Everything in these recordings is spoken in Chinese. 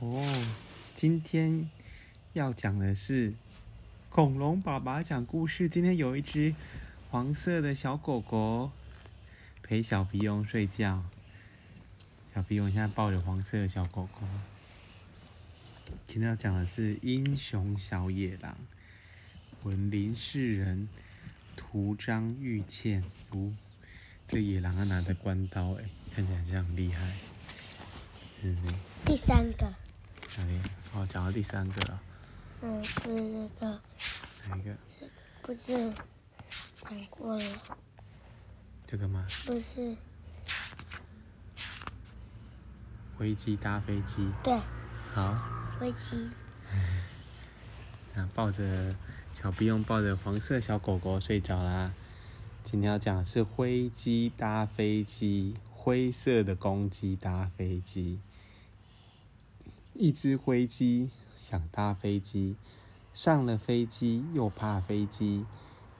哦，今天要讲的是恐龙爸爸讲故事。今天有一只黄色的小狗狗陪小皮翁睡觉。小皮翁现在抱着黄色的小狗狗。今天要讲的是英雄小野狼，文林世仁，图张玉倩。哦，这野狼拿着关刀，哎，看起来像很厉害。嗯，第三个。哪里？哦，讲到第三个了。嗯，是那个。哪一个？不是，讲过了。这个吗？不是。灰鸡搭飞机。对。好。灰鸡。那抱着小皮翁抱着黄色小狗狗睡着啦。今天要讲的是灰鸡搭飞机，灰色的公鸡搭飞机。一只灰鸡想搭飞机，上了飞机又怕飞机。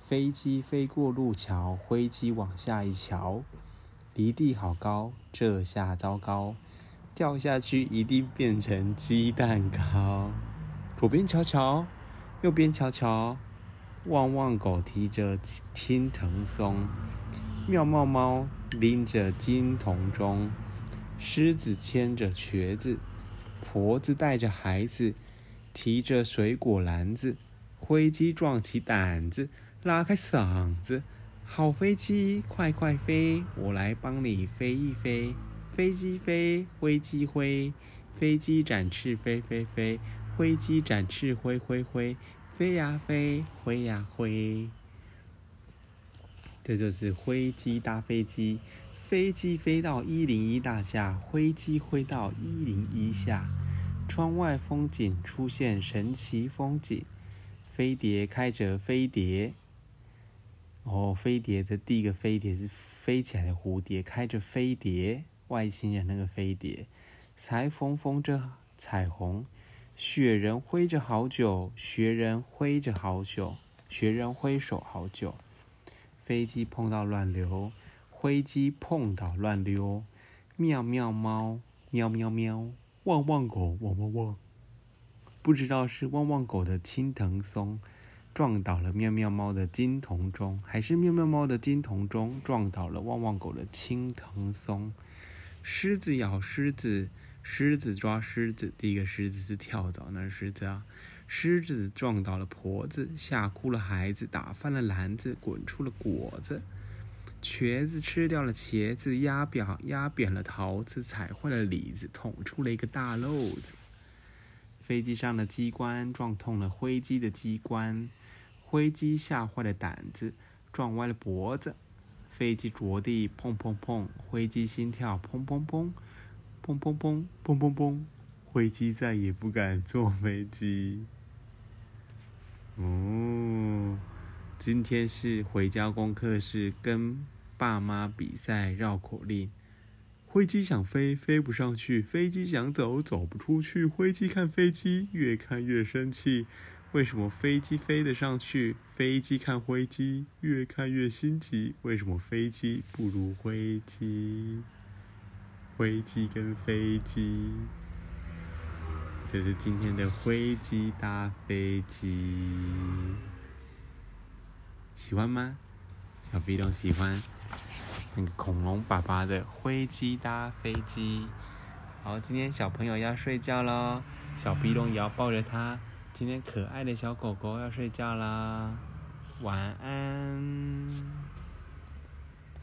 飞机飞过路桥，灰鸡往下一瞧，离地好高，这下糟糕，掉下去一定变成鸡蛋糕。左边瞧瞧，右边瞧瞧，旺旺狗提着青藤松，妙妙猫拎着金铜钟，狮子牵着瘸子。婆子带着孩子，提着水果篮子，灰鸡壮起胆子，拉开嗓子，好飞机，快快飞，我来帮你飞一飞。飞机飞，灰鸡灰，飞机展翅飞飞飞，灰鸡展翅灰灰灰，飞呀飞，灰呀灰。这就是灰鸡搭飞机。飞机飞到一零一大厦，灰鸡飞到一零一下。窗外风景出现神奇风景，飞碟开着飞碟。哦，飞碟的第一个飞碟是飞起来的蝴蝶，开着飞碟，外星人那个飞碟。裁缝缝着彩虹，雪人挥着好久，雪人挥着好久，雪人挥手好久。飞机碰到乱流。灰鸡碰倒乱溜，妙妙猫，喵喵喵，汪汪狗，汪汪汪。不知道是汪汪狗的青藤松撞倒了妙妙猫的金铜钟，还是妙妙猫的金铜钟撞倒了汪汪狗的青藤松。狮子咬狮子，狮子抓狮子。第一个狮子是跳蚤，那狮子啊。狮子撞倒了婆子，吓哭了孩子，打翻了篮子，滚出了果子。瘸子吃掉了茄子，压扁压扁了桃子，踩坏了李子，捅出了一个大漏子。飞机上的机关撞痛了灰机的机关，灰机吓坏了胆子，撞歪了脖子。飞机着地砰砰砰，灰机心跳砰砰砰，砰砰砰砰砰砰，灰机再也不敢坐飞机。哦。今天是回家功课，是跟爸妈比赛绕口令。灰鸡想飞，飞不上去；飞机想走，走不出去。灰鸡看飞机，越看越生气。为什么飞机飞得上去？飞机看灰鸡，越看越心急。为什么飞机不如灰鸡？灰鸡跟飞机，这是今天的灰鸡搭飞机。喜欢吗？小鼻龙喜欢那个恐龙爸爸的灰机搭飞机。好，今天小朋友要睡觉喽，小鼻龙也要抱着他。今天可爱的小狗狗要睡觉啦，晚安。